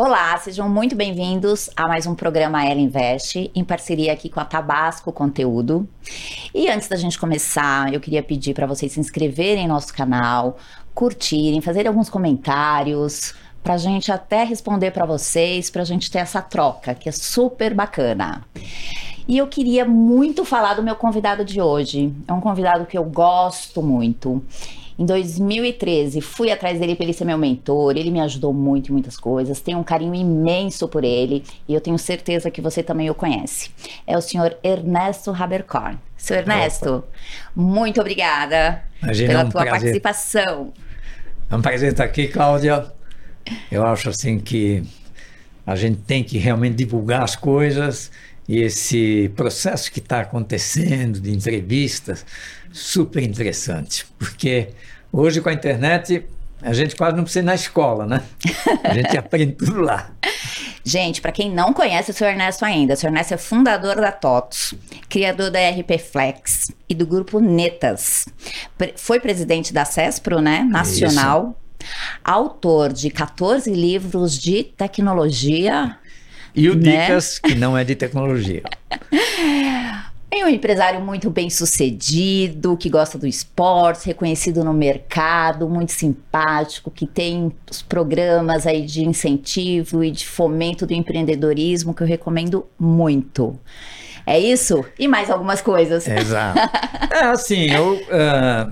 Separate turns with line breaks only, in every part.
Olá, sejam muito bem-vindos a mais um programa Ela Investe, em parceria aqui com a Tabasco Conteúdo. E antes da gente começar, eu queria pedir para vocês se inscreverem no nosso canal, curtirem, fazerem alguns comentários, para a gente até responder para vocês, para a gente ter essa troca, que é super bacana. E eu queria muito falar do meu convidado de hoje. É um convidado que eu gosto muito. Em 2013, fui atrás dele para ele ser meu mentor. Ele me ajudou muito em muitas coisas. Tenho um carinho imenso por ele e eu tenho certeza que você também o conhece. É o senhor Ernesto Haberkorn. Seu Ernesto, Opa. muito obrigada Imagina, pela é um tua prazer. participação.
É um prazer estar aqui, Cláudia. Eu acho assim que a gente tem que realmente divulgar as coisas e esse processo que está acontecendo de entrevistas super interessante, porque hoje com a internet a gente quase não precisa ir na escola, né? A gente aprende tudo lá.
Gente, para quem não conhece o Sr. Ernesto ainda, o Sr. Ernesto é fundador da TOTOS, criador da RP Flex e do grupo Netas. Foi presidente da CESPRO, né? Nacional. Isso. Autor de 14 livros de tecnologia.
E o né? Dicas, que não é de tecnologia.
É um empresário muito bem sucedido, que gosta do esporte, reconhecido no mercado, muito simpático, que tem os programas aí de incentivo e de fomento do empreendedorismo que eu recomendo muito. É isso? E mais algumas coisas.
Exato. É assim, eu uh,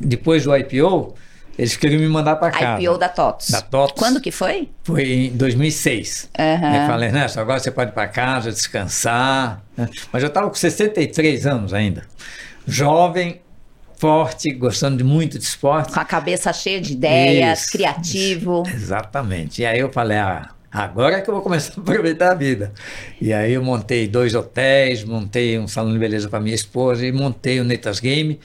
depois do IPO, eles queriam me mandar para casa.
IPO da TOTS.
Da TOTS.
Quando que foi?
Foi em 2006. Uhum. Eu falei, Ernesto, agora você pode ir para casa, descansar. Né? Mas eu estava com 63 anos ainda. Jovem, forte, gostando de muito de esporte.
Com a cabeça cheia de ideias, isso, criativo.
Isso, exatamente. E aí eu falei, ah, agora é que eu vou começar a aproveitar a vida. E aí eu montei dois hotéis, montei um salão de beleza para minha esposa e montei o Netas Game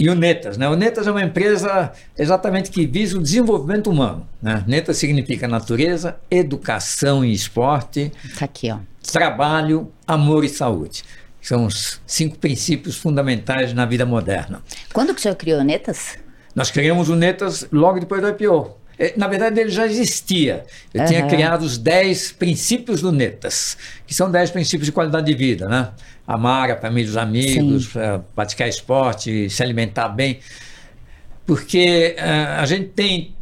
e o Netas. Né? O Netas é uma empresa exatamente que visa o desenvolvimento humano. Né? Netas significa natureza, educação e esporte.
Tá aqui, ó.
Trabalho, amor e saúde. São os cinco princípios fundamentais na vida moderna.
Quando que o senhor criou o Netas?
Nós criamos o Netas logo depois do IPO. É, na verdade, ele já existia. Eu uhum. tinha criado os 10 princípios do Netas, que são 10 princípios de qualidade de vida, né? amar a família dos amigos, uh, praticar esporte, se alimentar bem. Porque uh, a gente tem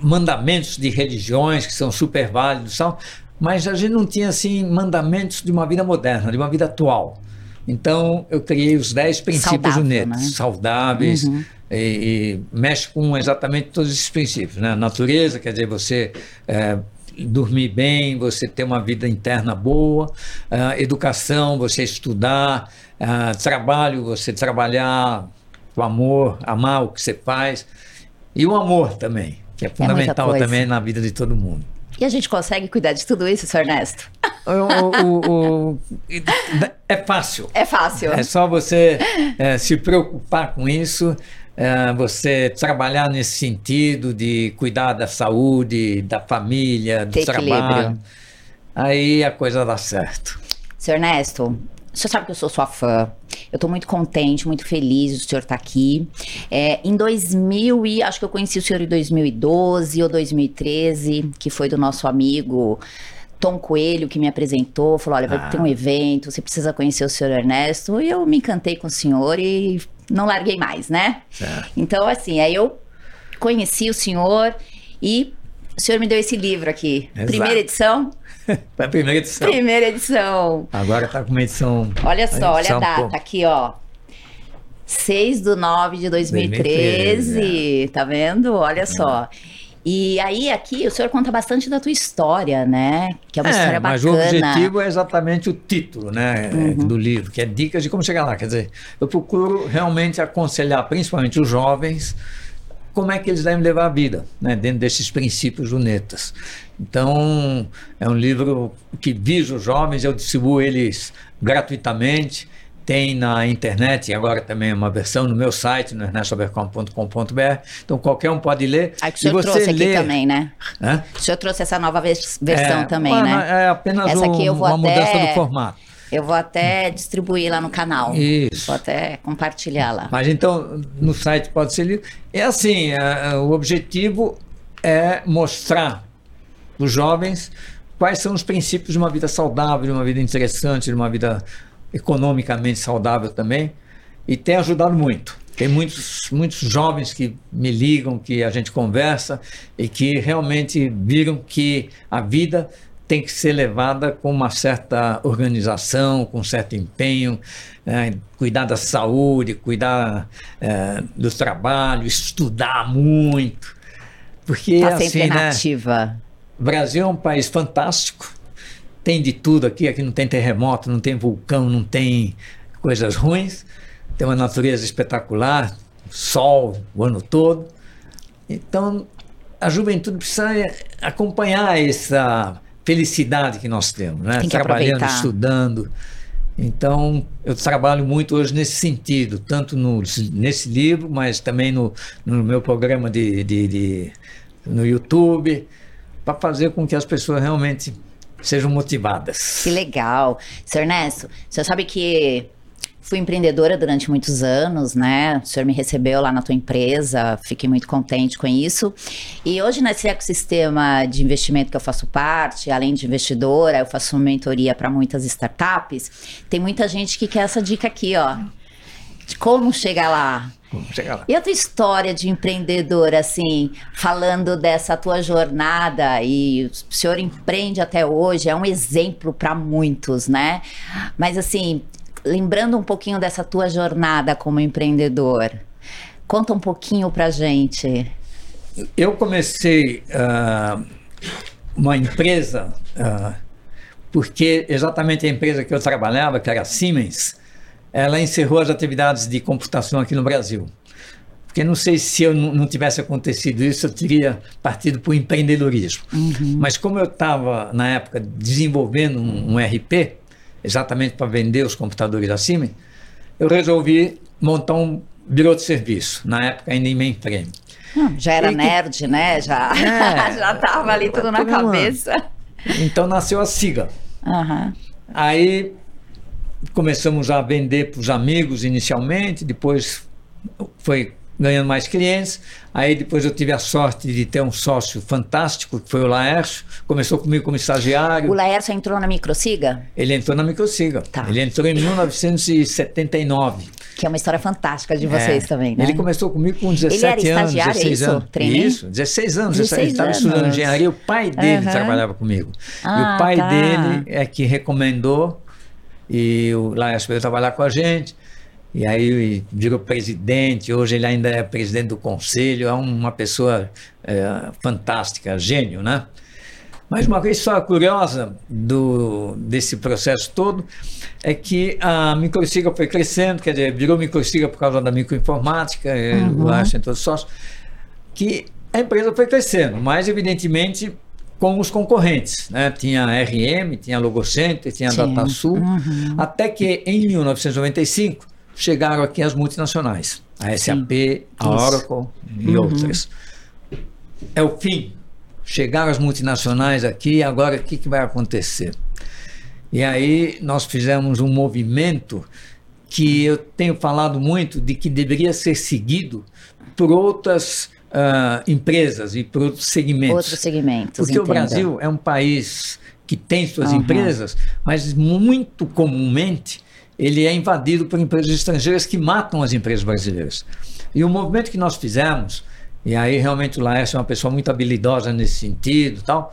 mandamentos de religiões que são super válidos, são, mas a gente não tinha assim mandamentos de uma vida moderna, de uma vida atual. Então eu criei os 10 princípios Saudável, né? saudáveis. Uhum. E, e, mexe com exatamente todos esses princípios. Né? Natureza, quer dizer, você é, dormir bem, você ter uma vida interna boa, uh, educação, você estudar, uh, trabalho, você trabalhar com amor, amar o que você faz, e o amor também, que é, é fundamental é também na vida de todo mundo.
E a gente consegue cuidar de tudo isso, Sr. Ernesto?
O, o, o, é fácil.
É fácil.
É só você é, se preocupar com isso é, você trabalhar nesse sentido de cuidar da saúde, da família, do Ter trabalho. Equilíbrio. Aí a coisa dá certo.
Seu Ernesto, senhor sabe que eu sou sua fã. Eu estou muito contente, muito feliz de o senhor estar tá aqui. É, em 2000 e acho que eu conheci o senhor em 2012 ou 2013, que foi do nosso amigo Tom Coelho que me apresentou, falou: olha, vai ah. ter um evento, você precisa conhecer o senhor Ernesto. E eu me encantei com o senhor e não larguei mais, né? Certo. Então, assim, aí eu conheci o senhor e o senhor me deu esse livro aqui. Exato. Primeira edição?
Foi a primeira edição.
Primeira edição.
Agora tá com uma edição.
Olha só, olha a data aqui, ó. 6 de 9 de 2013. 2013 é. Tá vendo? Olha é. só. E aí, aqui, o senhor conta bastante da tua história, né? Que é uma é, história bacana.
Mas o objetivo é exatamente o título, né? Uhum. Do livro, que é Dicas de Como Chegar Lá. Quer dizer, eu procuro realmente aconselhar, principalmente os jovens, como é que eles devem levar a vida, né? Dentro desses princípios lunetas. Então, é um livro que visa os jovens, eu distribuo eles gratuitamente tem na internet, e agora também uma versão no meu site, no ernestobercom.com.br. Então qualquer um pode ler.
Aí que o senhor trouxe aqui também, né? Hã? O senhor trouxe essa nova versão é, também, uma,
né? É apenas essa aqui eu vou uma até... mudança do formato.
Eu vou até distribuir lá no canal. Isso. Vou até compartilhar lá.
Mas então, no site pode ser lido. É assim, é, é, o objetivo é mostrar os jovens quais são os princípios de uma vida saudável, de uma vida interessante, de uma vida economicamente saudável também, e tem ajudado muito. Tem muitos, muitos jovens que me ligam, que a gente conversa e que realmente viram que a vida tem que ser levada com uma certa organização, com um certo empenho, é, cuidar da saúde, cuidar é, do trabalho, estudar muito. Porque
tá
assim, né? Brasil é um país fantástico, tem de tudo aqui, aqui não tem terremoto, não tem vulcão, não tem coisas ruins, tem uma natureza espetacular, sol o ano todo. Então, a juventude precisa acompanhar essa felicidade que nós temos, né?
Tem que
Trabalhando,
aproveitar.
estudando. Então, eu trabalho muito hoje nesse sentido, tanto no, nesse livro, mas também no, no meu programa de, de, de- no YouTube, para fazer com que as pessoas realmente sejam motivadas.
Que legal. Seu Ernesto, senhor sabe que fui empreendedora durante muitos anos, né? O senhor me recebeu lá na tua empresa, fiquei muito contente com isso. E hoje, nesse ecossistema de investimento que eu faço parte, além de investidora, eu faço mentoria para muitas startups. Tem muita gente que quer essa dica aqui, ó. Como chegar lá.
Vamos chegar lá.
E a tua história de empreendedor, assim, falando dessa tua jornada e o senhor empreende até hoje, é um exemplo para muitos, né? Mas assim, lembrando um pouquinho dessa tua jornada como empreendedor, conta um pouquinho pra gente.
Eu comecei ah, uma empresa ah, porque exatamente a empresa que eu trabalhava, que era a Siemens, ela encerrou as atividades de computação aqui no Brasil. Porque não sei se eu não tivesse acontecido isso, eu teria partido para o empreendedorismo. Mas como eu estava, na época, desenvolvendo um, um RP, exatamente para vender os computadores da Siemens, eu resolvi montar um birô de serviço, na época ainda em mainframe.
Hum, já era
E que-
nerd, né? Já,
É.
já tava ali tudo na cabeça.
Então nasceu a SIGA.
Aham.
Aí começamos a vender para os amigos inicialmente, depois foi ganhando mais clientes. Aí depois eu tive a sorte de ter um sócio fantástico, que foi o Laércio. Começou comigo como estagiário.
O Laércio entrou na Microsiga,
Ele entrou na Microsiga.
Tá.
Ele entrou em 1979.
que é uma história fantástica de vocês
É.
também, né?
Ele começou comigo com 17
era
anos,
estagiário, é
16
isso?
anos.
Trainee?
Isso, 16 anos.
16
ele estava estudando engenharia. O pai dele
Aham.
trabalhava comigo. e
Ah,
o pai
tá.
dele é que recomendou e o Laércio veio trabalhar com a gente. E aí virou presidente, hoje ele ainda é presidente do conselho, é uma pessoa é, fantástica, gênio, né? Mas uma história curiosa do, desse processo todo é que a microsiga foi crescendo, quer dizer, virou microsiga por causa da microinformática, uhum. o Laércio entrou sócio, que a empresa foi crescendo, mas evidentemente com os concorrentes. Né? Tinha a RM, tinha a Logocenter, tinha a. DataSul,
Uhum.
até que em 1995 chegaram aqui as multinacionais, a SAP, a
Isso.
Oracle e outras. É o fim. Chegaram as multinacionais aqui, agora o que, que vai acontecer? E aí nós fizemos um movimento que eu tenho falado muito de que deveria ser seguido por outras ah, empresas e por outros segmentos.
Outros segmentos.
Porque o
entendo.
Brasil é um país que tem suas
Aham.
empresas, mas muito comumente ele é invadido por empresas estrangeiras que matam as empresas brasileiras. E o movimento que nós fizemos, e aí realmente o Laércio é uma pessoa muito habilidosa nesse sentido, tal.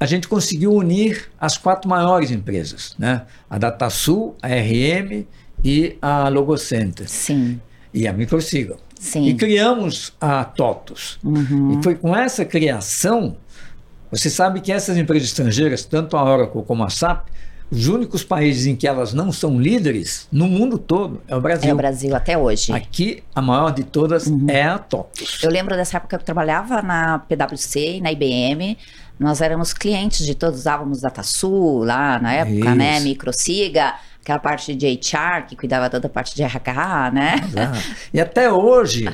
A gente conseguiu unir as quatro maiores empresas, né? A DataSul, a RM e a Logocenter
Sim,
e a Microsiga.
Sim.
E criamos a TOTUS.
Uhum.
E foi com essa criação, você sabe que essas empresas estrangeiras, tanto a Oracle como a SAP, os únicos países em que elas não são líderes no mundo todo é o Brasil.
É o Brasil até hoje.
Aqui, a maior de todas é a TOTUS.
Eu lembro dessa época que eu trabalhava na PwC e na IBM. Nós éramos clientes de todos, usávamos DataSul lá na época, né? Microsiga, aquela parte de HR que cuidava toda a parte de RH, né?
Exato. E até hoje,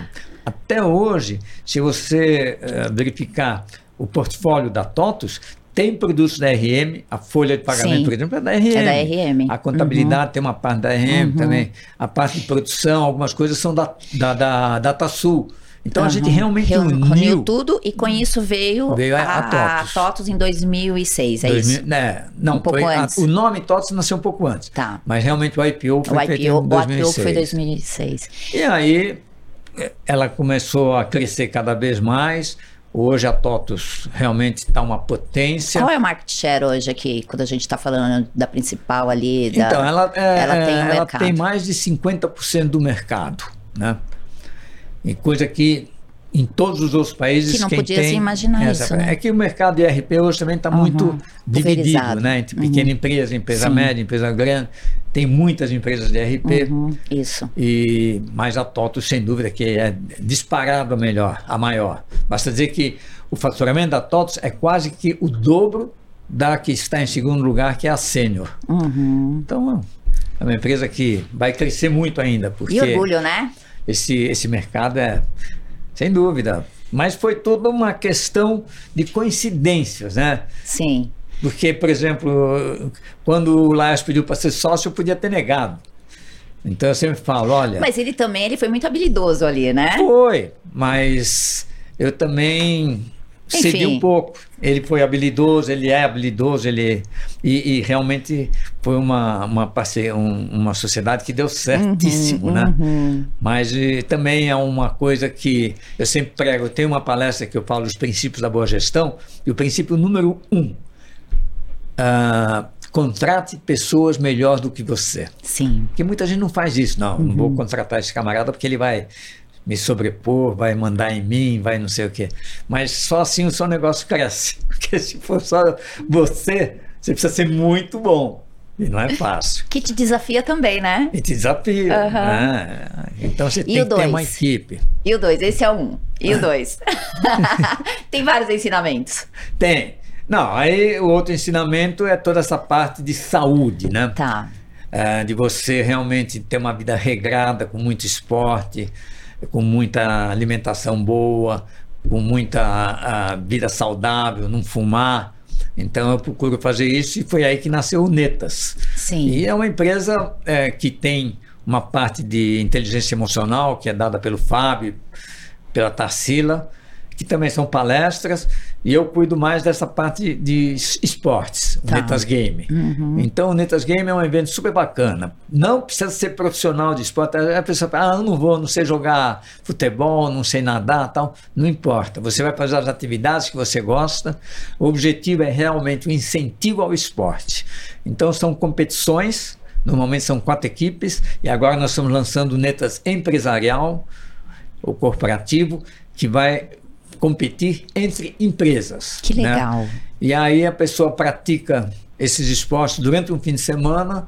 até hoje, se você eh, verificar o portfólio da TOTUS, tem produtos da RM, a folha de pagamento,
Sim.
por exemplo, é da RM.
É da RM.
A contabilidade tem uma parte da RM também. A parte de produção, algumas coisas são da, da, da DataSul. Então
Uhum.
a gente realmente
Reuniu
uniu.
tudo e com isso veio,
Veio a-
a,
a TOTUS.
TOTUS em 2006, é
2000
isso?
né, não,
Um pouco
foi a-
antes.
o nome TOTS nasceu um pouco antes.
Tá.
Mas realmente o IPO
O
foi feito
IPO,
em
o IPO
2006.
foi 2006.
E aí eh, ela começou a crescer cada vez mais. Hoje a TOTUS realmente está uma potência.
Qual é o market share hoje aqui, quando a gente está falando da principal ali? Da...
Então, ela, é,
ela tem
ela tem mais de 50% do mercado, né? E coisa que em todos os outros países
Que não podia se imaginar
essa-
isso, né?
É que o mercado de RP hoje também está
Uhum.
muito dividido, né? Entre pequena empresa, empresa
Sim.
média, empresa grande. Tem muitas empresas de RP.
Uhum, isso.
E, mas a TOTUS, sem dúvida, que é disparado a melhor, a maior. Basta dizer que o faturamento da TOTUS é quase que o dobro da que está em segundo lugar, que é a Sênior.
Uhum.
Então, é uma empresa que vai crescer muito ainda, porque
E orgulho, né?
Esse, esse mercado é, sem dúvida. Mas foi toda uma questão de coincidências, né?
Sim.
Porque, por exemplo, quando o Laias pediu para ser sócio, eu podia ter negado. Então eu sempre falo, olha.
Mas ele também ele foi muito habilidoso ali, né?
Foi, mas eu também cedi
Enfim.
um pouco. Ele foi habilidoso, ele é habilidoso, ele e, e realmente foi uma uma, parceria, um- uma sociedade que deu certíssimo, né?
Uhum.
Mas também é uma coisa que eu sempre prego. Eu tenho uma palestra que eu falo dos princípios da boa gestão e o princípio número um: ah, contrate pessoas melhor do que você.
Sim.
Porque muita gente não faz isso, não. Não
Uhum.
vou contratar esse camarada porque ele vai me sobrepor, vai mandar em mim, vai não sei o quê. Mas só assim o seu negócio cresce. Porque se for só você, você precisa ser muito bom. E não é fácil.
Que te desafia também, né?
E te desafia.
Aham.
né? Então você tem
o
que ter uma
dois?
equipe.
E o dois, esse é um. E o dois? Tem vários ensinamentos.
Tem. Não, aí o outro ensinamento é toda essa parte de saúde, né?
Tá.
É, de você realmente ter uma vida regrada, com muito esporte, com muita alimentação boa, com muita ah, vida saudável, não fumar. Então eu procuro fazer isso e foi aí que nasceu o Netas.
Sim.
E é uma empresa é, que tem uma parte de inteligência emocional que é dada pelo Fábio, pela Tarsila, que também são palestras, e eu cuido mais dessa parte de es- esportes, o
Tá.
Netas Game. Então o Netas Game é um evento super bacana. Não precisa ser profissional de esporte. A pessoa fala, ah, eu não vou, não sei jogar futebol, não sei nadar, tal. Não importa. Você vai fazer as atividades que você gosta. O objetivo é realmente o incentivo ao esporte. Então são competições. Normalmente são quatro equipes e agora nós estamos lançando o Netas Empresarial, o corporativo, que vai competir entre empresas.
Que
né?
legal.
E aí a pessoa pratica esses esportes durante um fim de semana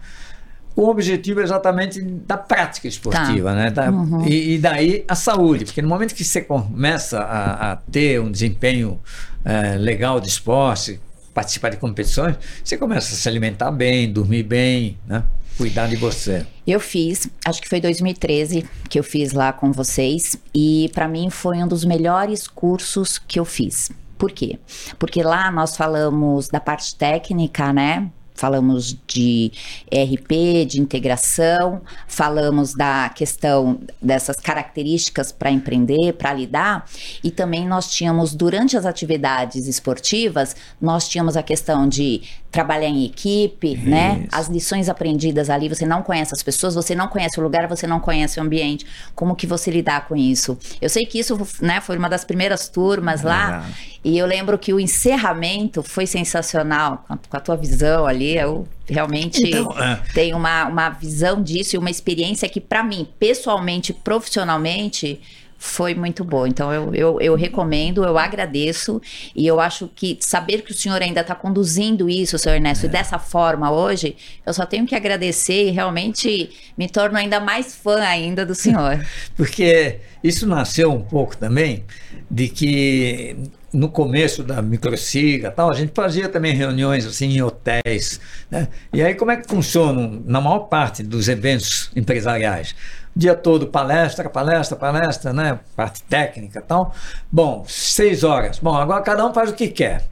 com o objetivo exatamente da prática esportiva, né? Da- e, e daí a saúde, porque no momento que você começa a, a ter um desempenho eh, legal de esporte, participar de competições, você começa a se alimentar bem, dormir bem, né? Cuidar de você.
Eu fiz, acho que foi 2013 que eu fiz lá com vocês e para mim foi um dos melhores cursos que eu fiz. Por quê? Porque lá nós falamos da parte técnica, né? Falamos de ERP, de integração, falamos da questão dessas características para empreender, para lidar, e também nós tínhamos, durante as atividades esportivas, nós tínhamos a questão de trabalhar em equipe, né?
Isso.
As lições aprendidas ali, você não conhece as pessoas, você não conhece o lugar, você não conhece o ambiente. Como que você lidar com isso? Eu sei que isso, né, foi uma das primeiras turmas lá, e eu lembro que o encerramento foi sensacional, com a, com a tua visão ali, eu realmente
Então, é.
tenho uma, uma visão disso e uma experiência que, para mim, pessoalmente, profissionalmente, foi muito boa. Então, eu, eu, eu recomendo, eu agradeço, e eu acho que saber que o senhor ainda está conduzindo isso, senhor Ernesto,
É.
dessa forma hoje, eu só tenho que agradecer e realmente me torno ainda mais fã ainda do senhor.
Porque isso nasceu um pouco também de que no começo da microsiga tal, a gente fazia também reuniões assim em hotéis. Né? E aí como é que funcionam na maior parte dos eventos empresariais? Dia todo palestra, palestra, palestra, né? Parte técnica tal. Bom, seis horas. Bom, agora cada um faz o que quer.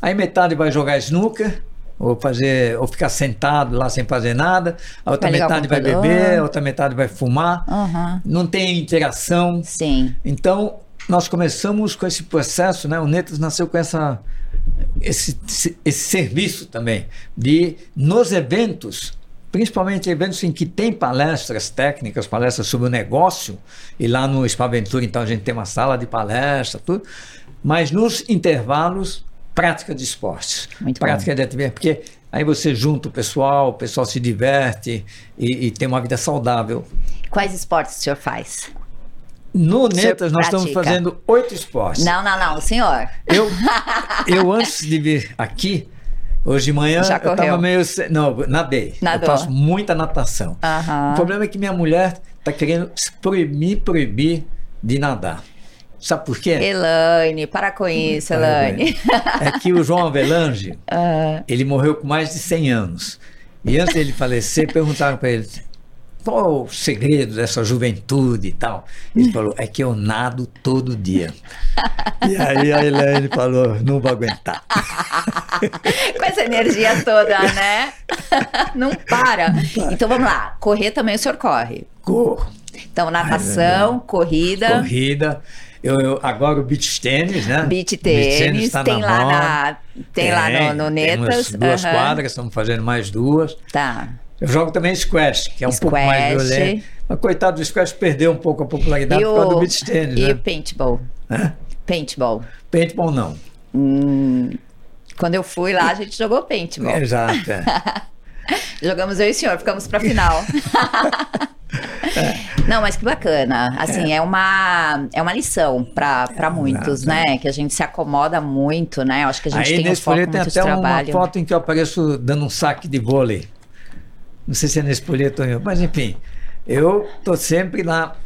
Aí metade vai jogar snooker, ou fazer, ou ficar sentado lá sem fazer nada. A outra
Vai
metade vai beber, a outra metade vai fumar
Aham.
não tem interação.
Sim.
Então, nós começamos com esse processo, né? O Netas nasceu com essa esse, esse serviço também de nos eventos principalmente eventos em que tem palestras técnicas, palestras sobre o negócio, e lá no Spaventura, então, a gente tem uma sala de palestra, tudo, mas nos intervalos, prática de esportes. Muito prática bom. de atividade, porque aí você junta o pessoal, o pessoal se diverte e, e tem uma vida saudável.
Quais esportes o senhor faz?
No Netas, nós estamos fazendo oito esportes.
Não, não, não, senhor.
Eu, eu antes de vir aqui, Hoje de manhã Já eu estava meio. Não, nadei. Nadou. Eu faço muita natação. Uhum. O problema é que minha mulher está querendo proibir, proibir de nadar. Sabe por quê?
Elaine, para com isso, Elaine.
É que o João Avelange, uhum. ele morreu com mais de 100 anos. E antes dele falecer, perguntaram para ele: qual o segredo dessa juventude e tal? Ele falou, é que eu nado todo dia. e aí a Helene falou, não vou aguentar.
Com essa energia toda, né? não, para. não para. Então vamos lá, correr também o senhor corre?
Corro.
Então natação, Ai, corrida.
Corrida. Eu, eu, agora o beach tênis, né?
Beach tênis, tá tem, lá na, tem, tem lá no, no Netas.
duas uhum. quadras, estamos fazendo mais duas.
Tá.
Eu jogo também squash, que é um squash. pouco mais violento. Mas coitado do squash perdeu um pouco a popularidade e por causa do beach tennis,
E
né?
o paintball? Hã? Paintball.
Paintball não.
Hum, quando eu fui lá, a gente jogou paintball.
Exato. É.
Jogamos eu e o senhor, ficamos para final. é. Não, mas que bacana. Assim, é, é uma, é uma lição para muitos, né? Que a gente se acomoda muito, né? Eu acho que a gente
Aí,
tem
um foco tem até uma foto em que eu apareço dando um saque de vôlei. Não sei se é nesse folheto, mas enfim, eu estou sempre lá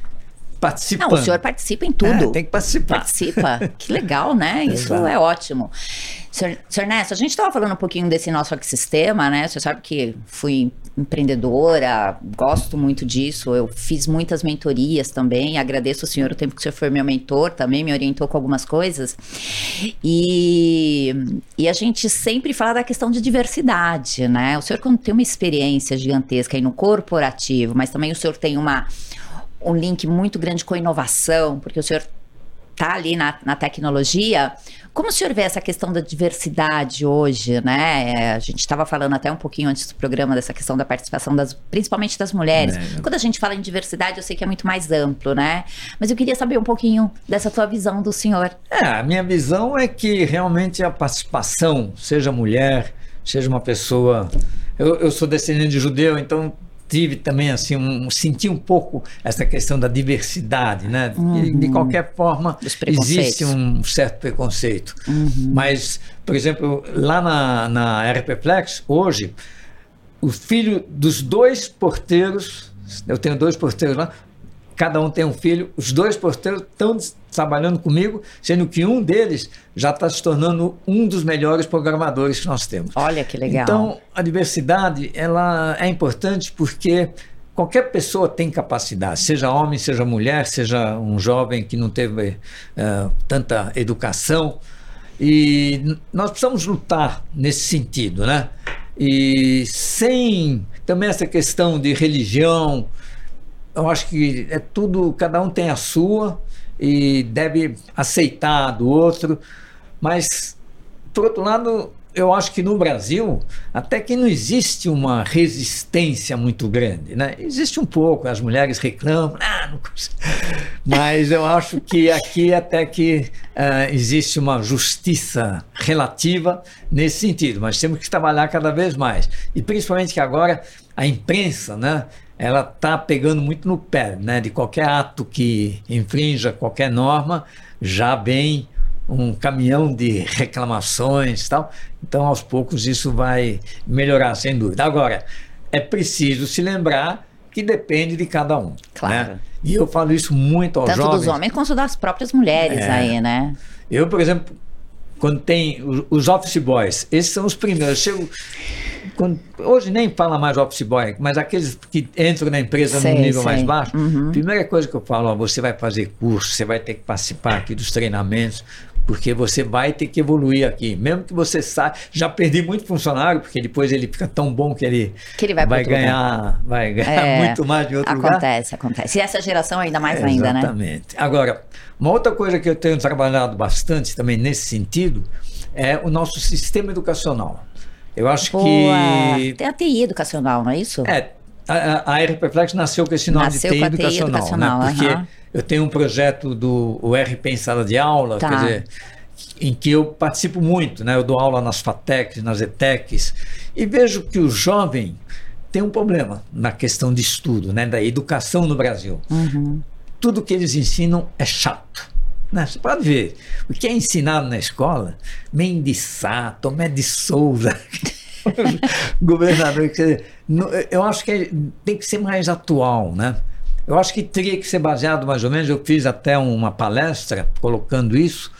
participando.
Não, o senhor participa em tudo.
É, tem que participar.
Participa. que legal, né? Isso Exato. é ótimo. Senhor, senhor Nesto, a gente estava falando um pouquinho desse nosso ecossistema, né? Você sabe que fui empreendedora, gosto muito disso. Eu fiz muitas mentorias também. Agradeço o senhor o tempo que o senhor foi meu mentor também, me orientou com algumas coisas. E, e a gente sempre fala da questão de diversidade, né? O senhor, quando tem uma experiência gigantesca aí no corporativo, mas também o senhor tem uma um link muito grande com a inovação, porque o senhor está ali na, na tecnologia. Como o senhor vê essa questão da diversidade hoje, né? É, a gente estava falando até um pouquinho antes do programa dessa questão da participação das, principalmente das mulheres. É. Quando a gente fala em diversidade, eu sei que é muito mais amplo, né? Mas eu queria saber um pouquinho dessa tua visão do senhor.
É, a minha visão é que realmente a participação, seja mulher, seja uma pessoa. Eu, eu sou descendente de judeu, então tive também assim um senti um pouco essa questão da diversidade, né? Uhum. De, qualquer forma existe um certo preconceito, uhum. mas por exemplo lá na, na RPFlex hoje o filho dos dois porteiros, eu tenho dois porteiros lá, cada um tem um filho, os dois porteiros estão trabalhando comigo, sendo que um deles já está se tornando um dos melhores programadores que nós temos.
Olha que legal.
Então, a diversidade ela é importante porque qualquer pessoa tem capacidade, seja homem, seja mulher, seja um jovem que não teve uh, tanta educação. E nós precisamos lutar nesse sentido, né? E sem também essa questão de religião, eu acho que é tudo, cada um tem a sua e deve aceitar do outro, mas por outro lado, eu acho que no Brasil até que não existe uma resistência muito grande, né? Existe um pouco, as mulheres reclamam, ah, mas eu acho que aqui até que uh, existe uma justiça relativa nesse sentido, mas temos que trabalhar cada vez mais e principalmente que agora a imprensa, né? Ela está pegando muito no pé, né? De qualquer ato que infrinja qualquer norma, já vem um caminhão de reclamações e tal. Então, aos poucos, isso vai melhorar, sem dúvida. Agora, é preciso se lembrar que depende de cada um. Claro. Né? E eu falo isso muito aos
Tanto
jovens.
Tanto dos homens quanto das próprias mulheres é. aí, né?
Eu, por exemplo, quando tem os office boys, esses são os primeiros. Chego, quando, hoje nem fala mais office boy, mas aqueles que entram na empresa sei, no nível sei. mais baixo, uhum. primeira coisa que eu falo, ó, você vai fazer curso, você vai ter que participar aqui dos treinamentos, porque você vai ter que evoluir aqui. Mesmo que você saiba, já perdi muito funcionário, porque depois ele fica tão bom que ele,
que ele vai,
vai ganhar, vai ganhar é, muito mais de outro
acontece,
lugar.
Acontece, acontece. E essa geração ainda mais
é,
ainda, né?
Exatamente. Agora, uma outra coisa que eu tenho trabalhado bastante também nesse sentido é o nosso sistema educacional. Eu acho
Boa.
que.
Tem a TI educacional, não é isso?
É, a, a Aeroperflex nasceu com esse nome
Nasceu
de TI educacional,
educacional,
né? Porque eu tenho um projeto do o RP em sala de aula,
Tá.
quer dizer, em que eu participo muito, né? Eu dou aula nas FATECs, nas ETECs, e vejo que o jovem tem um problema na questão de estudo, né? Da educação no Brasil.
Uhum.
Tudo que eles ensinam é chato. Né? Você pode ver, o que é ensinado na escola, Mendes Sá, Tomé de Souza, governador, eu acho que é- tem que ser mais atual, né? Eu acho que teria que ser baseado mais ou menos, eu fiz até uma palestra colocando isso,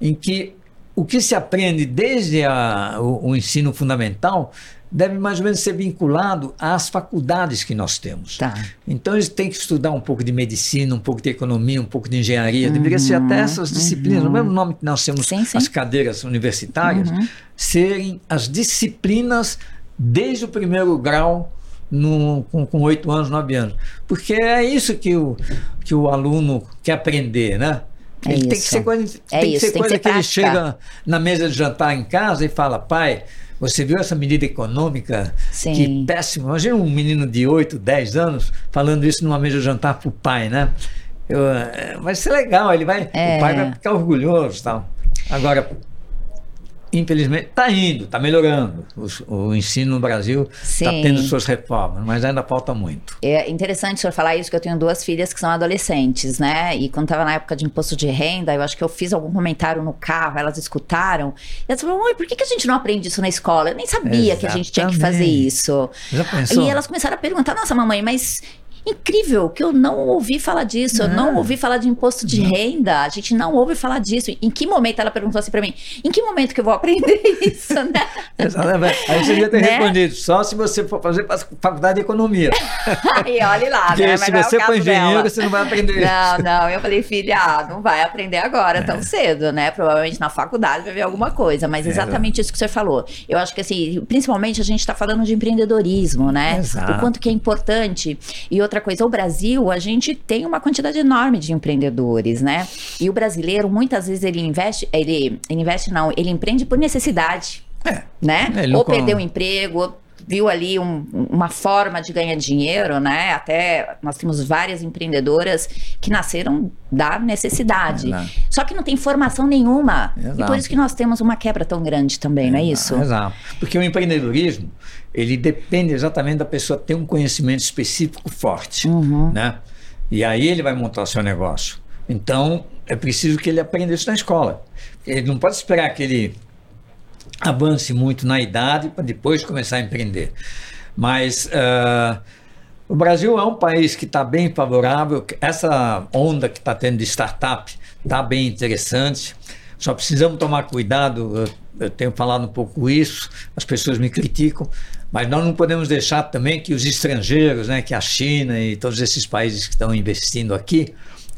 em que o que se aprende desde a- o, o ensino fundamental deve mais ou menos ser vinculado às faculdades que nós temos.
Tá.
Então eles têm que estudar um pouco de medicina, um pouco de economia, um pouco de engenharia. Deveria ser até essas disciplinas, o mesmo nome que nós temos
Sim, sim.
as cadeiras universitárias, serem as disciplinas desde o primeiro grau no- com, 8 anos, 9 anos. Porque é isso que o, que o aluno quer aprender, né?
É
Ele tem que
isso.
ser coisa,
É
tem que
isso,
ser
tem que
coisa
ser
que ele chega na mesa de jantar em casa e fala, pai, você viu essa medida econômica?
Sim.
Que péssimo. Imagina um menino de 8, 10 anos falando isso numa mesa de jantar para o pai, né? Eu, eh, vai ser legal, ele vai,
É.
o pai vai ficar orgulhoso e tal. Agora, infelizmente, está indo, está melhorando. O, o ensino no Brasil está tendo suas reformas, mas ainda falta muito.
É interessante o senhor falar isso, que eu tenho duas filhas que são adolescentes, né? E quando estava na época de imposto de renda, eu acho que eu fiz algum comentário no carro, elas escutaram. E elas falaram, mãe, por que, que a gente não aprende isso na escola? Eu nem sabia que a gente tinha que fazer
Exatamente.
isso.
Já pensou?
E elas começaram a perguntar, nossa, mamãe, mas incrível que eu não ouvi falar disso, eu não
É.
ouvi falar de imposto de renda, a gente não ouve falar disso. Em que momento ela perguntou assim pra mim? Em que momento que eu vou aprender isso, né?
Exatamente. Aí você devia ter
Né?
respondido, só se você for fazer faculdade de economia.
Aí olhe lá,
Porque
né? Mas
se
não é
você for engenheiro,
dela.
você não vai aprender
Não, não. Eu falei, filha, não vai aprender agora
É.
tão cedo, né? Provavelmente na faculdade vai ver alguma coisa. Mas exatamente isso que você falou. Eu acho que, assim, principalmente a gente está falando de empreendedorismo, né?
Exato.
O quanto que é importante. E outra coisa, o Brasil, a gente tem uma quantidade enorme de empreendedores, né? E o brasileiro, muitas vezes, ele investe, ele, ele investe não, ele empreende por necessidade
É.
né?
Ele
Ou
com-
perdeu o emprego, viu ali um- uma forma de ganhar dinheiro, né? Até nós temos várias empreendedoras que nasceram da necessidade.
Exato.
Só que não tem formação nenhuma. E
Exato.
por isso que nós temos uma quebra tão grande também, não é isso?
Exato. Porque o empreendedorismo, ele depende exatamente da pessoa ter um conhecimento específico forte,
Uhum.
né? E aí ele vai montar o seu negócio. Então, é preciso que ele aprenda isso na escola. Ele não pode esperar que ele avance muito na idade para depois começar a empreender. Mas ah, o Brasil é um país que está bem favorável. Essa onda que está tendo de startup está bem interessante. Só precisamos tomar cuidado. Eu, eu tenho falado um pouco isso. As pessoas me criticam, mas nós não podemos deixar também que os estrangeiros, né, que a China e todos esses países que estão investindo aqui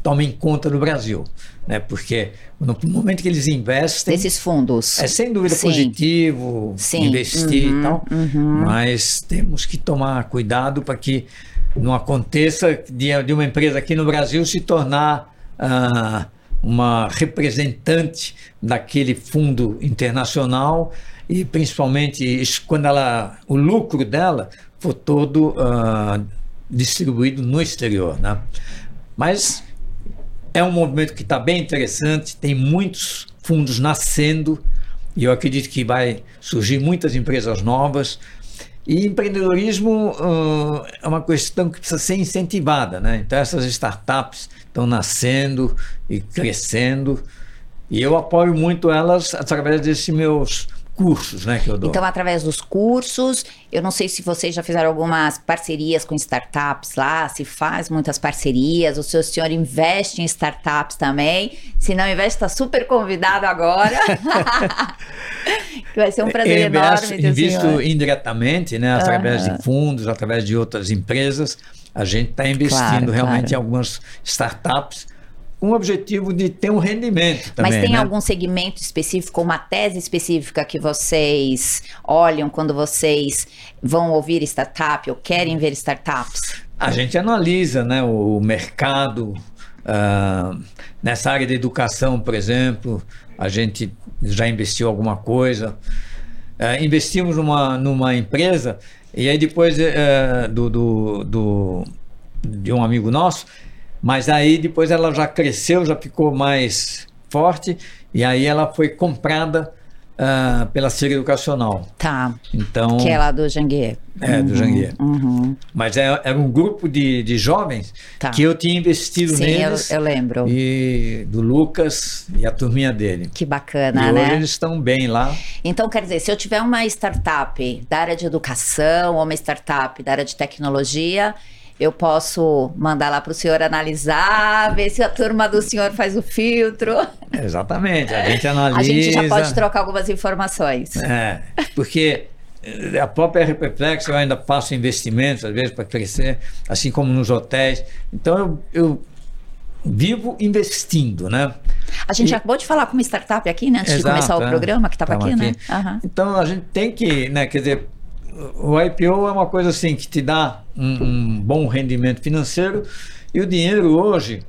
tomem conta do Brasil, né? Porque no momento que eles investem
Desses fundos.
é sem dúvida
Sim.
positivo
Sim.
investir
Uhum,
e tal,
uhum.
mas temos que tomar cuidado para que não aconteça de, de uma empresa aqui no Brasil se tornar ah, uma representante daquele fundo internacional e principalmente quando ela, o lucro dela for todo ah, distribuído no exterior, né? Mas é um movimento que está bem interessante, tem muitos fundos nascendo e eu acredito que vai surgir muitas empresas novas. E empreendedorismo ah, é uma questão que precisa ser incentivada, né? Então essas startups estão nascendo e crescendo e eu apoio muito elas através desses meus cursos, né, que eu dou.
Então, através dos cursos, eu não sei se vocês já fizeram algumas parcerias com startups lá, se faz muitas parcerias, o seu senhor investe em startups também. Se não investe, está super convidado agora. que vai ser um prazer
Eu
enorme
invisto,
senhor.
indiretamente, né, através
Aham.
de fundos, através de outras empresas. A gente está investindo
Claro,
realmente
claro.
em algumas startups com o objetivo de ter um rendimento também.
Mas tem
né?
algum segmento específico, uma tese específica que vocês olham quando vocês vão ouvir startup ou querem ver startups?
A gente analisa né, o mercado. Uh, nessa área de educação, por exemplo, a gente já investiu alguma coisa. Uh, investimos numa, numa empresa e aí depois uh, do, do, do, de um amigo nosso, mas aí depois ela já cresceu, já ficou mais forte e aí ela foi comprada uh, pela Cira Educacional.
Tá.
Então,
que é lá do Janguier.
É, uhum, do Janguier.
Uhum.
Mas era, é, era, um grupo de, de jovens tá. que eu tinha investido
Sim,
neles.
Eu, eu lembro.
E do Lucas e a turminha dele.
Que bacana,
e
né?
Hoje eles estão bem lá.
Então, quer dizer, se eu tiver uma startup da área de educação ou uma startup da área de tecnologia, eu posso mandar lá para o senhor analisar, ver se a turma do senhor faz o filtro.
Exatamente, a gente analisa.
A gente já pode trocar algumas informações.
É, porque a própria Reflex eu ainda faço investimentos, às vezes, para crescer, assim como nos hotéis. Então, eu, eu vivo investindo, né?
A gente e... acabou de falar com uma startup aqui, né? Antes
Exato,
de começar o
é.
programa, que estava aqui,
aqui,
né? Uhum.
Então, a gente tem que, né, quer dizer, o IPO é uma coisa assim que te dá um, um bom rendimento financeiro e o dinheiro hoje,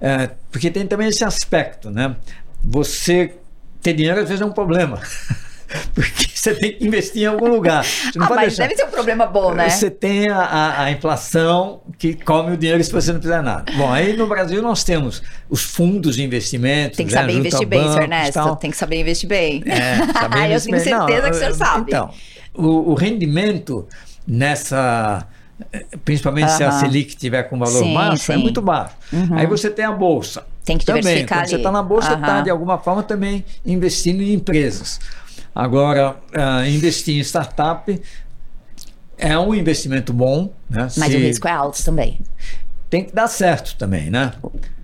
é, porque tem também esse aspecto, né? Você ter dinheiro às vezes é um problema. porque você tem que investir em algum lugar.
ah, mas deixar. deve ser um problema bom, né?
Você tem a, a, a, inflação que come o dinheiro se você não fizer nada. Bom, aí no Brasil nós temos os fundos de investimento.
Tem que
né,
saber investir bem, senhor Ernesto. Tem que saber investir bem.
É, saber
investir Eu tenho certeza não, que o senhor sabe.
Então, o, o rendimento nessa principalmente se a Selic tiver com valor
sim,
baixo, é
sim.
muito baixo.
Uhum.
Aí você tem a bolsa.
Tem que
também.
diversificar
Quando você está na bolsa,
Uhum.
está de alguma forma também investindo em empresas. Agora, uh, investir em startup é um investimento bom. Né?
Mas
Se-
o risco é alto também.
tem que dar certo também, né?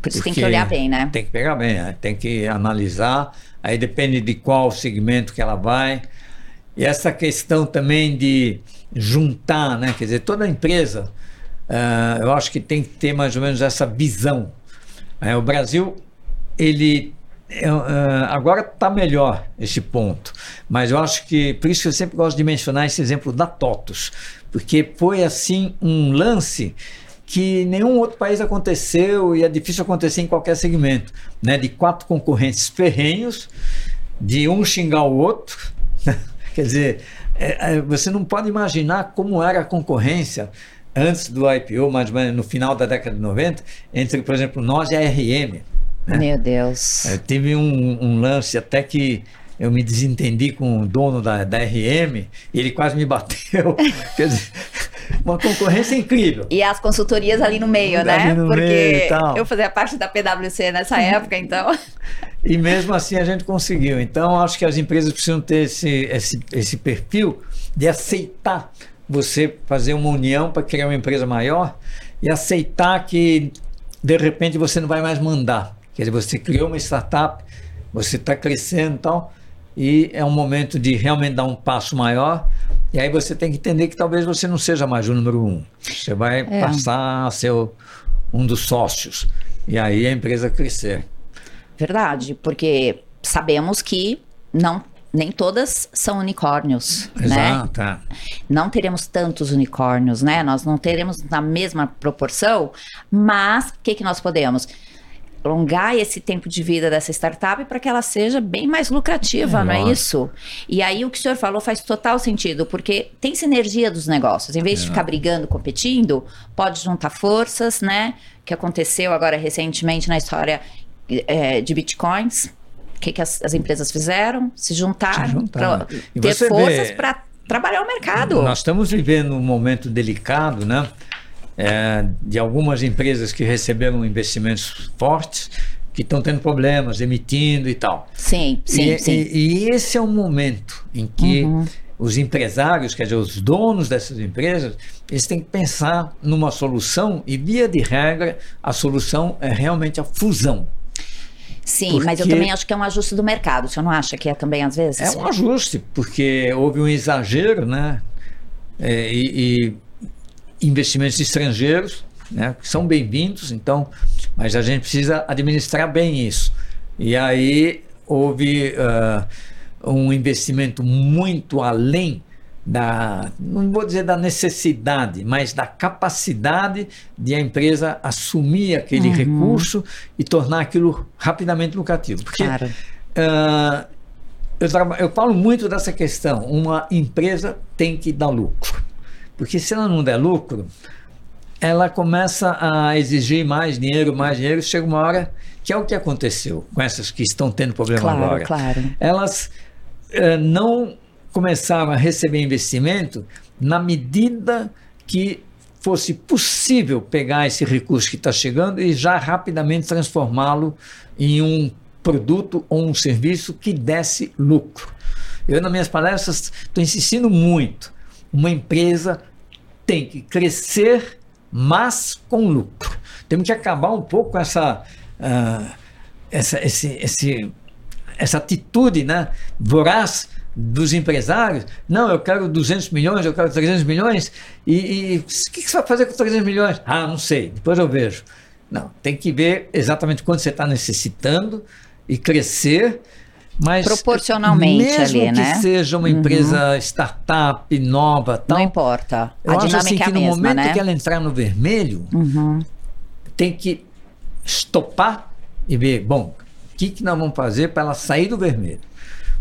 Por isso tem que olhar bem, né?
Tem que pegar bem, né? tem que analisar. Aí depende de qual segmento que ela vai. E essa questão também de juntar, né? Quer dizer, toda empresa, ah, eu acho que tem que ter mais ou menos essa visão. É, o Brasil, ele ah, agora está melhor esse ponto, mas eu acho que por isso que eu sempre gosto de mencionar esse exemplo da TOTUS, porque foi assim um lance que nenhum outro país aconteceu e é difícil acontecer em qualquer segmento, né? De quatro concorrentes ferrenhos, de um xingar o outro, quer dizer, é, é, você não pode imaginar como era a concorrência antes do IPO, mais ou menos no final da década de 90, entre, por exemplo, nós e a RM. né?
Meu Deus.
É, teve um, um lance até que eu me desentendi com o dono da, da RM ele quase me bateu. Quer dizer, uma concorrência incrível.
E as consultorias ali no meio,
Ali
né?
no
Porque
meio e tal.
eu fazia parte da PwC nessa época, então.
E mesmo assim a gente conseguiu. Então acho que as empresas precisam ter esse, esse, esse perfil de aceitar você fazer uma união para criar uma empresa maior e aceitar que de repente você não vai mais mandar. Quer dizer, você criou uma startup, você está crescendo e tal, e é um momento de realmente dar um passo maior. E aí você tem que entender que talvez você não seja mais o número um. Você vai
É.
passar a ser um dos sócios. E aí a empresa crescer.
Verdade, porque sabemos que não nem todas são unicórnios, né?
Exato. é.
Não teremos tantos unicórnios, né? Nós não teremos na mesma proporção, mas o que, que nós podemos? Alongar esse tempo de vida dessa startup para que ela seja bem mais lucrativa,
É,
não é
lógico.
isso? E aí o que o senhor falou faz total sentido, porque tem sinergia dos negócios. Em vez de
É.
ficar brigando, competindo, pode juntar forças, né? Que aconteceu agora recentemente na história é, de bitcoins. O que, que as, as empresas fizeram? Se juntaram para ter forças
vê-
para trabalhar o mercado.
Nós estamos vivendo um momento delicado, né? É, de algumas empresas que receberam investimentos fortes, que estão tendo problemas, emitindo e tal.
Sim, sim,
e,
sim.
e- e esse é um momento em que
Uhum.
os empresários, quer dizer, os donos dessas empresas, eles têm que pensar numa solução e, via de regra, a solução é realmente a fusão.
Sim, mas eu
Porque-
também acho que é um ajuste do mercado. O senhor não acha que é também às vezes?
É um ajuste, porque houve um exagero, né? É, e investimentos estrangeiros, né? Que são bem-vindos, então, mas a gente precisa administrar bem isso. E aí houve uh, um investimento muito além da, não vou dizer da necessidade, mas da capacidade de a empresa assumir aquele uhum. recurso e tornar aquilo rapidamente lucrativo. Porque claro. uh, eu, eu falo muito dessa questão. Uma empresa tem que dar lucro. Porque se ela não der lucro, ela começa a exigir mais dinheiro, mais dinheiro, chega uma hora que é o que aconteceu com essas que estão tendo problema
claro,
agora.
Claro.
Elas uh, não começaram a receber investimento na medida que fosse possível pegar esse recurso que está chegando e já rapidamente transformá-lo em um produto ou um serviço que desse lucro. Eu, nas minhas palestras, estou insistindo muito. Uma empresa tem que crescer, mas com lucro. Temos que acabar um pouco essa, uh, essa, esse, esse, essa atitude né, voraz dos empresários, não, eu quero 200 milhões, eu quero 300 milhões, e, o que, que você vai fazer com 300 milhões? Ah, não sei, depois eu vejo. Não, tem que ver exatamente quanto você está necessitando e crescer, mas
proporcionalmente
mesmo
ali,
que
né?
seja uma empresa uhum. startup nova, tal,
não importa.
A eu dinâmica acho assim, que é a no mesma, momento
né?
que ela entrar no vermelho,
uhum.
tem que estopar e ver, bom, o que, que nós vamos fazer para ela sair do vermelho?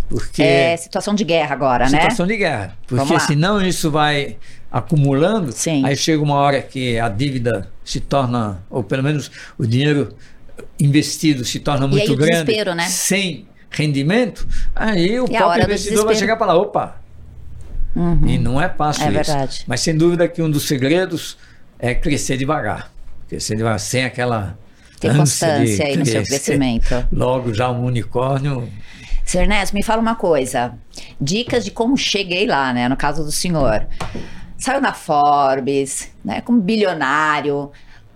Porque é situação de guerra agora,
situação
né?
Situação de guerra. Porque senão isso vai acumulando,
Sim.
aí chega uma hora que a dívida se torna, ou pelo menos o dinheiro investido se torna muito grande,
né?
sem rendimento, aí o e próprio investidor vai chegar e falar, opa, uhum. e não é fácil
é
isso.
Verdade.
Mas sem dúvida que um dos segredos é crescer devagar, crescer devagar, sem aquela
ter constância aí no seu crescimento.
Logo já um unicórnio
Sr. Ernesto, me fala uma coisa. Dicas de como cheguei lá, né? No caso do senhor. Saiu na Forbes, né? Como bilionário.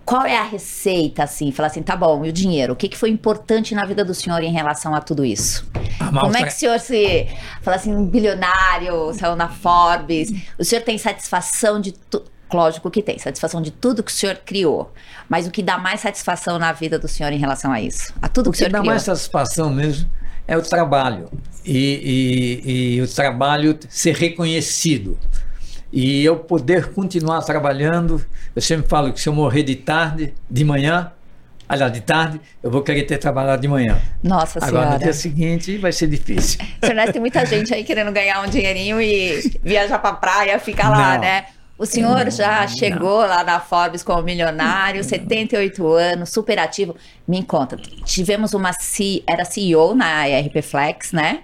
Qual é a receita, assim? Fala assim, tá bom, e o dinheiro? O que, que foi importante na vida do senhor em relação a tudo isso? Ah, Como é que o senhor se... Fala assim, um bilionário, saiu na Forbes. O senhor tem satisfação de tudo? Lógico que tem, satisfação de tudo que o senhor criou. Mas o que dá mais satisfação na vida do senhor em relação a isso? A tudo
o
que, que o senhor
criou?
O que dá
mais satisfação mesmo é o trabalho. E, e, e, o trabalho ser reconhecido. E eu poder continuar trabalhando. Eu sempre falo que se eu morrer de tarde, de manhã, aliás, de tarde, eu vou querer ter trabalhado de manhã.
Nossa
Agora,
Senhora.
no dia seguinte, vai ser difícil.
Senhor, tem muita gente aí querendo ganhar um dinheirinho e viajar pra praia, ficar lá,
Não.
né? O senhor já chegou lá na Forbes como milionário, 78 anos, super ativo. Me conta, tivemos uma C, era CEO na ERP Flex, né?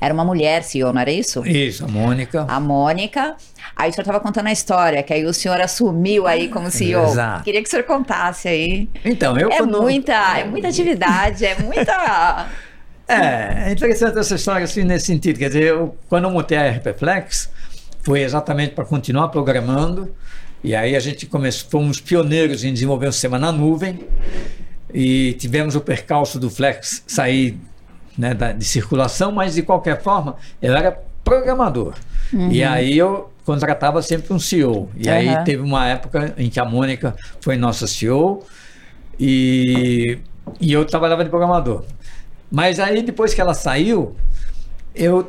Era uma mulher CEO, não era isso?
Isso, a Mônica.
A Mônica. Aí o senhor estava contando a história, que aí o senhor assumiu aí como CEO.
Exato.
Queria que o senhor contasse aí.
Então, eu
é
quando...
muita, é muita atividade, é muita.
é, é interessante essa história assim nesse sentido. Quer dizer, eu, quando eu montei a RP Flex, foi exatamente para continuar programando. E aí a gente começou, fomos pioneiros em desenvolver um sistema na nuvem e tivemos o percalço do Flex sair né, da, de circulação, mas de qualquer forma eu era programador. Uhum. E aí eu contratava sempre um CEO. E uhum. aí teve uma época em que a Mônica foi nossa CEO e, e eu trabalhava de programador. Mas aí depois que ela saiu, eu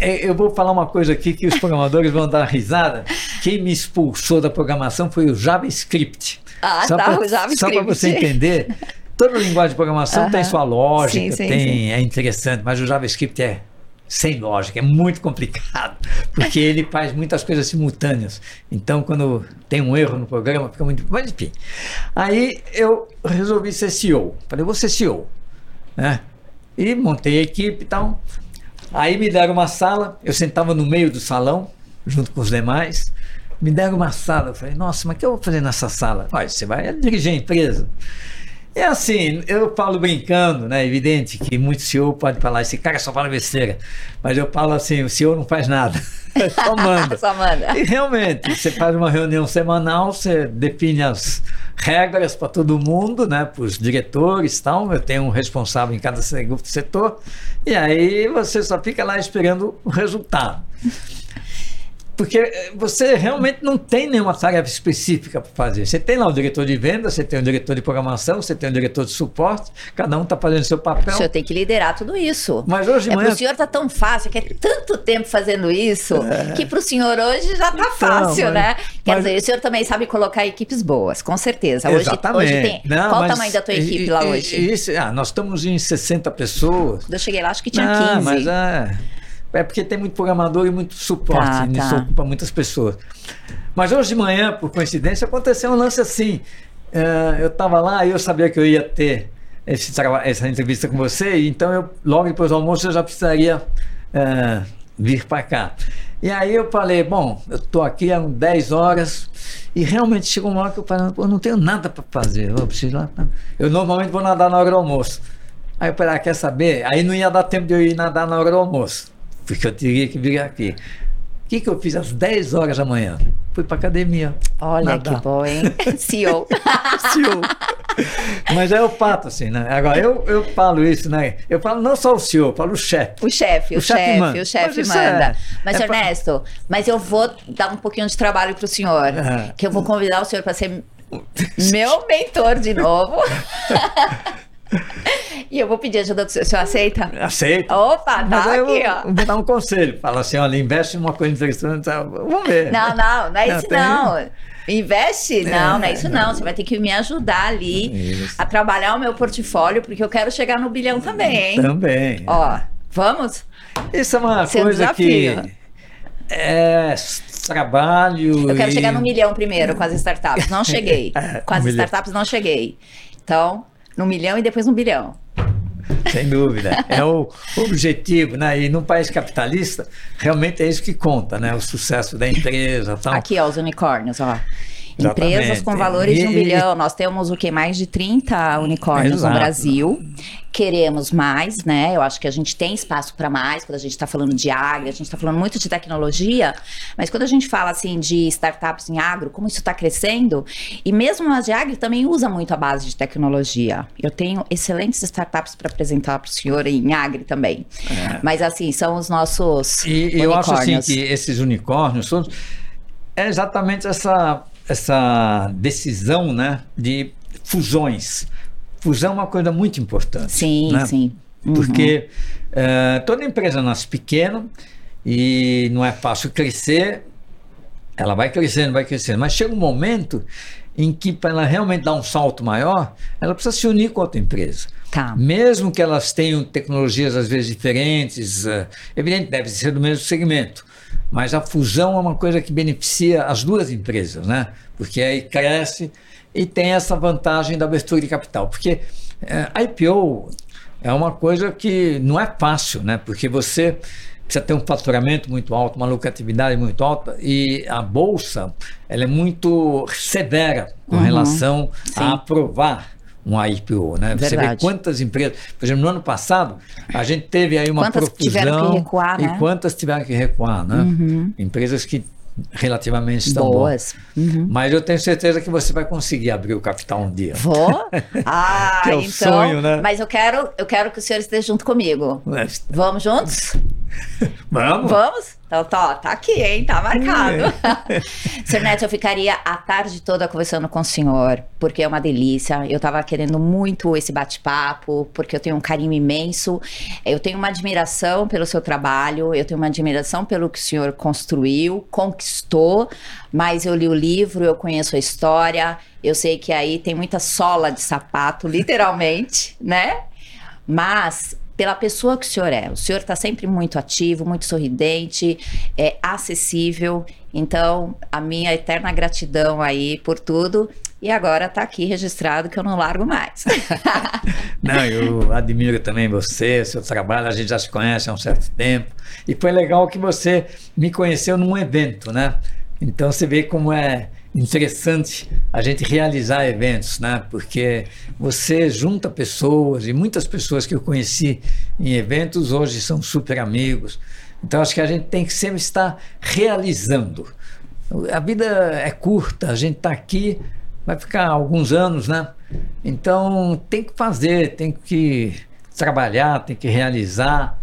é, eu vou falar uma coisa aqui que os programadores vão dar risada. Quem me expulsou da programação foi o JavaScript.
Ah, só tá, pra, o JavaScript.
Só para você entender, toda linguagem de programação uh -huh. tem sua lógica,
sim, sim,
tem,
sim.
é interessante, mas o JavaScript é sem lógica, é muito complicado, porque ele faz muitas coisas simultâneas. Então, quando tem um erro no programa, fica muito. Mas enfim. Aí eu resolvi ser CEO. Falei, vou ser CEO. Né? E montei a equipe e tal. Aí me deram uma sala, eu sentava no meio do salão, junto com os demais. Me deram uma sala, eu falei, nossa, mas o que eu vou fazer nessa sala? Olha, você vai dirigir a empresa. É assim, eu falo brincando, né? Evidente que muito CEO pode falar, esse cara só fala besteira. Mas eu falo assim, o CEO não faz nada. só manda.
só manda.
E realmente, você faz uma reunião semanal, você define as regras para todo mundo, né? Para os diretores e tal. Eu tenho um responsável em cada setor. E aí você só fica lá esperando o resultado. Porque eh, você realmente não tem nenhuma tarefa específica para fazer. Você tem lá o diretor de venda, você tem o diretor de programação, você tem o diretor de suporte, cada um está fazendo seu papel.
O senhor tem que liderar tudo isso.
Mas hoje
é
manhã...
o senhor está tão fácil, que é tanto tempo fazendo isso, é. que para o senhor hoje já está então, fácil, mas, né? Quer mas... dizer, o senhor também sabe colocar equipes boas, com certeza. Hoje,
Exatamente.
Hoje tem... Não, Qual o tamanho da tua equipe
e,
lá hoje?
Isso, ah, nós estamos em 60 pessoas.
Eu cheguei lá, acho que tinha não, 15.
Mas é... É porque tem muito programador e muito suporte, tá, tá. isso ocupa muitas pessoas. Mas hoje de manhã, por coincidência, aconteceu um lance assim. Uh, eu estava lá e eu sabia que eu ia ter esse, essa entrevista com você, então eu, logo depois do almoço eu já precisaria uh, vir para cá. E aí eu falei, bom, eu estou aqui há 10 horas e realmente chegou uma hora que eu falei, eu não tenho nada para fazer, eu preciso lá. Eu normalmente vou nadar na hora do almoço. Aí eu falei, ah, quer saber? Aí não ia dar tempo de eu ir nadar na hora do almoço porque eu teria que vir aqui. O que, que eu fiz às 10 horas da manhã? Fui para academia.
Olha nadar. que bom, hein? CEO.
CEO. Mas é o fato, assim, né? Agora, eu, eu falo isso, né? Eu falo não só o CEO, eu falo o chefe.
O chefe, o, chefe, o chefe manda. É, mas, é Ernesto, pra... mas eu vou dar um pouquinho de trabalho para o senhor, é. que eu vou convidar o senhor para ser meu mentor de novo. E eu vou pedir ajuda do senhor. O senhor aceita?
Aceita.
Opa, tá aqui, ó.
Vou dar um conselho. Fala assim, olha, investe em uma coisa interessante. Tá? Vamos ver.
Não, não, não é isso não. não. Investe? Não, é, não é isso não. Você vai ter que me ajudar ali isso. a trabalhar o meu portfólio, porque eu quero chegar no bilhão também, hein?
Também.
Ó, vamos?
Isso é uma Seu coisa desafio. que é trabalho.
Eu quero e... chegar no milhão primeiro com as startups. Não cheguei. É, com as um startups não cheguei. Então, no milhão e depois no bilhão.
Sem dúvida. É o objetivo, né? E num país capitalista, realmente é isso que conta, né? O sucesso da empresa. Tal.
Aqui, ó, os unicórnios, ó. Exatamente. Empresas com valores e, de um bilhão. Nós temos o que? Mais de 30 unicórnios Exato. no Brasil. Queremos mais, né? Eu acho que a gente tem espaço para mais quando a gente está falando de agro, a gente está falando muito de tecnologia, mas quando a gente fala assim de startups em agro, como isso está crescendo, e mesmo as de agro também usa muito a base de tecnologia. Eu tenho excelentes startups para apresentar para o senhor em agro também. É. Mas assim, são os nossos.
E
eu
acho assim que esses unicórnios são é exatamente essa essa decisão né, de fusões. Fusão é uma coisa muito importante.
Sim,
né?
sim.
Uhum. Porque uh, toda empresa nasce pequena e não é fácil crescer. Ela vai crescendo, vai crescendo. Mas chega um momento em que, para ela realmente dar um salto maior, ela precisa se unir com outra empresa.
Tá.
Mesmo que elas tenham tecnologias às vezes diferentes, uh, evidente, deve ser do mesmo segmento. Mas a fusão é uma coisa que beneficia as duas empresas, né? Porque aí cresce e tem essa vantagem da abertura de capital. Porque é, IPO é uma coisa que não é fácil, né? Porque você precisa ter um faturamento muito alto, uma lucratividade muito alta e a bolsa ela é muito severa com uhum, relação sim. a aprovar um IPO, né? Verdade. Você vê quantas empresas, por exemplo, no ano passado a gente teve aí uma
quantas
profusão
tiveram que recuar,
né? e quantas tiveram que recuar, né? Uhum. Empresas que relativamente estão boas. Uhum. Mas eu tenho certeza que você vai conseguir abrir o capital um dia.
Vou? Ah, é então. Sonho, né? Mas eu quero, eu quero que o senhor esteja junto comigo. Vamos juntos?
Vamos?
Vamos? Então, tá, tá aqui, hein? Tá marcado. Senhor Neto, eu ficaria a tarde toda conversando com o senhor, porque é uma delícia. Eu tava querendo muito esse bate-papo, porque eu tenho um carinho imenso. Eu tenho uma admiração pelo seu trabalho, eu tenho uma admiração pelo que o senhor construiu, conquistou, mas eu li o livro, eu conheço a história, eu sei que aí tem muita sola de sapato, literalmente, né? Mas pela pessoa que o senhor é. O senhor está sempre muito ativo, muito sorridente, é acessível. Então, a minha eterna gratidão aí por tudo. E agora está aqui registrado que eu não largo mais.
não, eu admiro também você, seu trabalho, a gente já se conhece há um certo tempo. E foi legal que você me conheceu num evento, né? Então você vê como é interessante a gente realizar eventos, né? Porque você junta pessoas e muitas pessoas que eu conheci em eventos hoje são super amigos. Então acho que a gente tem que sempre estar realizando. A vida é curta, a gente está aqui, vai ficar alguns anos, né? Então tem que fazer, tem que trabalhar, tem que realizar.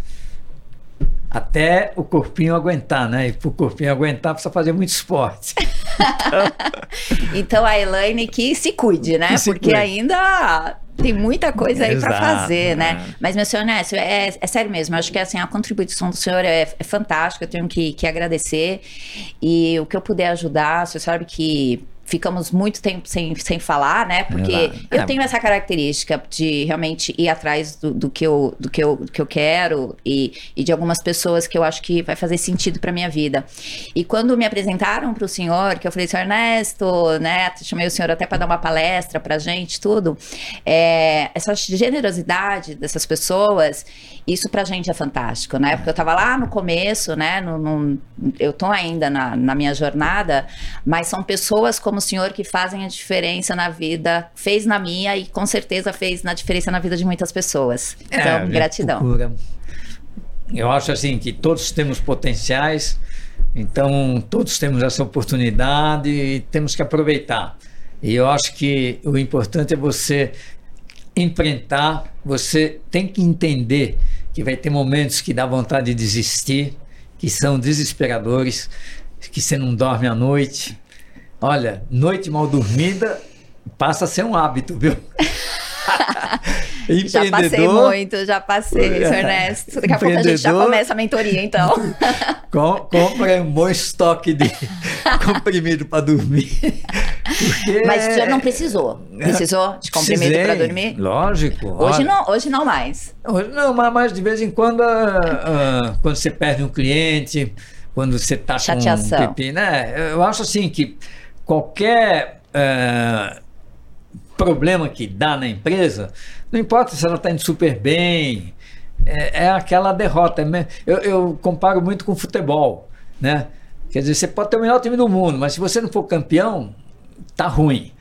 Até o corpinho aguentar, né? E para o corpinho aguentar precisa fazer muito esporte.
então a Elaine que se cuide, né? Se Porque cuide. ainda tem muita coisa aí para fazer, né? É. Mas, meu senhor Nécio, é, é, sério mesmo. Eu acho que assim, a contribuição do senhor é, é fantástica. Eu tenho que, que agradecer. E o que eu puder ajudar, você sabe que ficamos muito tempo sem, sem falar, né? Porque Exato. eu é. tenho essa característica de realmente ir atrás do, do, que, eu, do, que, eu, do que eu quero e, e de algumas pessoas que eu acho que vai fazer sentido para minha vida. E quando me apresentaram para o senhor, que eu falei, senhor Ernesto, né? Chamei o senhor até para dar uma palestra para gente, tudo. É, essa generosidade dessas pessoas, isso para gente é fantástico, né? Porque eu estava lá no começo, né? No, no, eu estou ainda na, na minha jornada, mas são pessoas como como o senhor que fazem a diferença na vida, fez na minha e com certeza fez na diferença na vida de muitas pessoas. É, então, é, gratidão. Procura.
Eu acho assim que todos temos potenciais, então todos temos essa oportunidade e temos que aproveitar. E eu acho que o importante é você enfrentar, você tem que entender que vai ter momentos que dá vontade de desistir, que são desesperadores, que você não dorme à noite, Olha, noite mal dormida passa a ser um hábito, viu?
já passei muito, já passei, é, Ernesto. Daqui a pouco a gente já começa a mentoria, então.
Com, compra um bom estoque de comprimido para dormir.
Mas o senhor não precisou? Precisou de comprimido para dormir?
Lógico.
Hoje não, hoje não mais.
Hoje não, mas de vez em quando, uh, uh, quando você perde um cliente, quando você está com um pipi, né? Eu acho assim que qualquer é, problema que dá na empresa, não importa se ela está indo super bem, é, é aquela derrota. É eu, eu, comparo muito com futebol, né? Quer dizer, você pode ter o melhor time do mundo, mas se você não for campeão, tá ruim.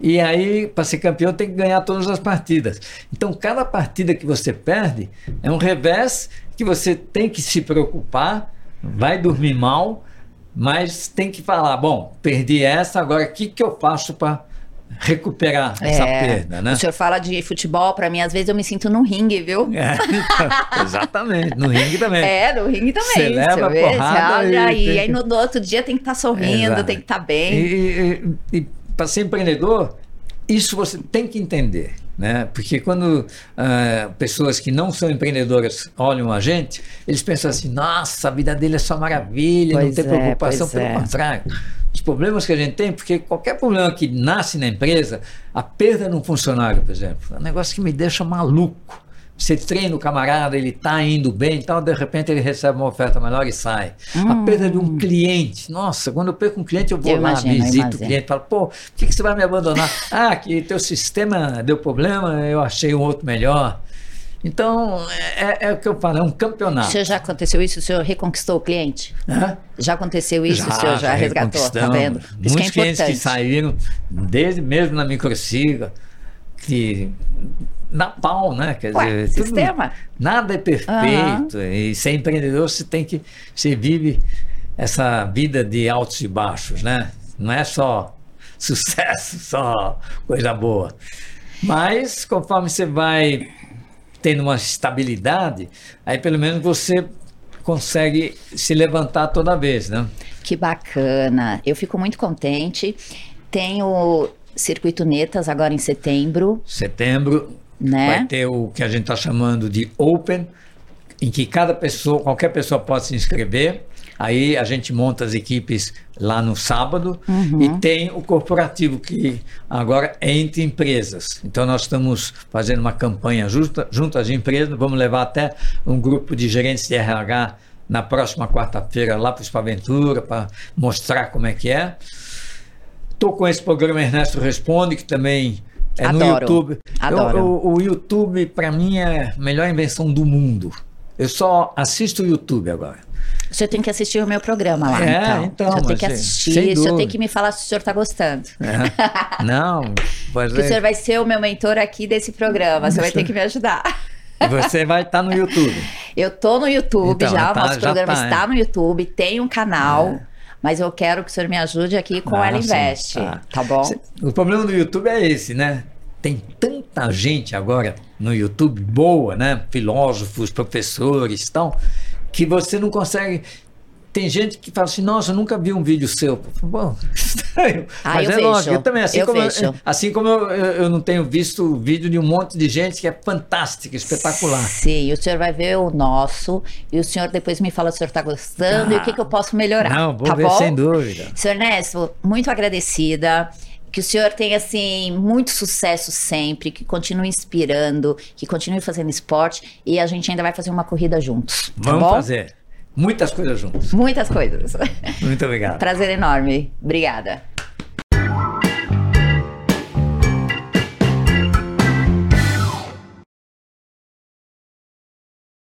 E aí, para ser campeão, tem que ganhar todas as partidas. Então, cada partida que você perde é um revés que você tem que se preocupar, vai dormir mal, mas tem que falar, bom, perdi essa, agora o que, que eu faço para recuperar é, essa perda, né?
O senhor fala de futebol, para mim, às vezes eu me sinto no ringue, viu?
É, então, exatamente, no ringue também.
É, no ringue também. Você
leva a porrada
e, aí, que... aí no, no, outro dia tem que estar tá sorrindo, Exato. tem que estar tá bem.
E, e, e para ser empreendedor, isso você tem que entender. Né? Porque quando uh, pessoas que não são empreendedoras olham a gente, eles pensam assim: nossa, a vida dele é só maravilha, pois não tem é, preocupação, pelo é. contrário. Os problemas que a gente tem, porque qualquer problema que nasce na empresa, a perda de um funcionário, por exemplo, é um negócio que me deixa maluco. Você treina o camarada, ele está indo bem, então de repente ele recebe uma oferta melhor e sai. Hum. A perda de um cliente. Nossa, quando eu perco um cliente, eu vou eu lá, imagino, visito o cliente, falo, pô, por que, que você vai me abandonar? ah, que teu sistema deu problema, eu achei um outro melhor. Então, é, é, o que eu falo, é um campeonato. O
senhor já aconteceu isso? O senhor reconquistou o cliente? Hã? Já aconteceu isso? Já, o senhor já, já resgatou? Tá vendo?
Muitos que é clientes que saíram, desde mesmo na microsiga, que na pau, né? Quer
Ué, dizer, sistema.
Tudo, nada é perfeito. Uhum. E ser empreendedor, você tem que. Você vive essa vida de altos e baixos, né? Não é só sucesso, só coisa boa. Mas conforme você vai tendo uma estabilidade, aí pelo menos você consegue se levantar toda vez, né?
Que bacana. Eu fico muito contente. Tenho Circuito Netas agora em setembro.
Setembro, né? Vai ter o que a gente está chamando de Open, em que cada pessoa, qualquer pessoa pode se inscrever. Aí a gente monta as equipes lá no sábado uhum. e tem o corporativo que agora é entre empresas. Então nós estamos fazendo uma campanha junto, junto às empresas, vamos levar até um grupo de gerentes de RH na próxima quarta-feira lá para o Espaventura para mostrar como é que é. Estou com esse programa Ernesto Responde, que também é Adoro. no YouTube.
Adoro.
Eu, o, o YouTube, para mim, é a melhor invenção do mundo. Eu só assisto o YouTube agora.
O senhor tem que assistir o meu programa lá,
é,
então.
então.
O senhor tem que assistir, o senhor tem que me falar se o senhor está gostando.
É. Não,
mas Porque é... o senhor vai ser o meu mentor aqui desse programa, você vai ter que me ajudar.
Você vai estar tá no YouTube.
Eu tô no YouTube então, já, tá, o nosso programa tá, está é. no YouTube, tem um canal. É mas eu quero que o senhor me ajude aqui com ah, ela investe, tá. tá bom?
O problema do YouTube é esse, né? Tem tanta gente agora no YouTube boa, né? Filósofos, professores, tal, que você não consegue. Tem gente que fala assim, nossa, eu nunca vi um vídeo seu. Bom, estranho.
Ah,
Mas é
vejo.
lógico, eu também, assim
Eu
como, eu, assim como eu, eu, não tenho visto vídeo de um monte de gente que é fantástica, espetacular.
Sim, o senhor vai ver o nosso e o senhor depois me fala se o senhor está gostando e o que, que eu posso melhorar.
Não, vou
tá
ver
bom?
sem dúvida.
Senhor Ernesto, muito agradecida. Que o senhor tenha, assim, muito sucesso sempre, que continue inspirando, que continue fazendo esporte e a gente ainda vai fazer uma corrida juntos. tá
Vamos
bom?
fazer muitas coisas juntos.
Muitas coisas.
Muito obrigado.
Prazer enorme. Obrigada.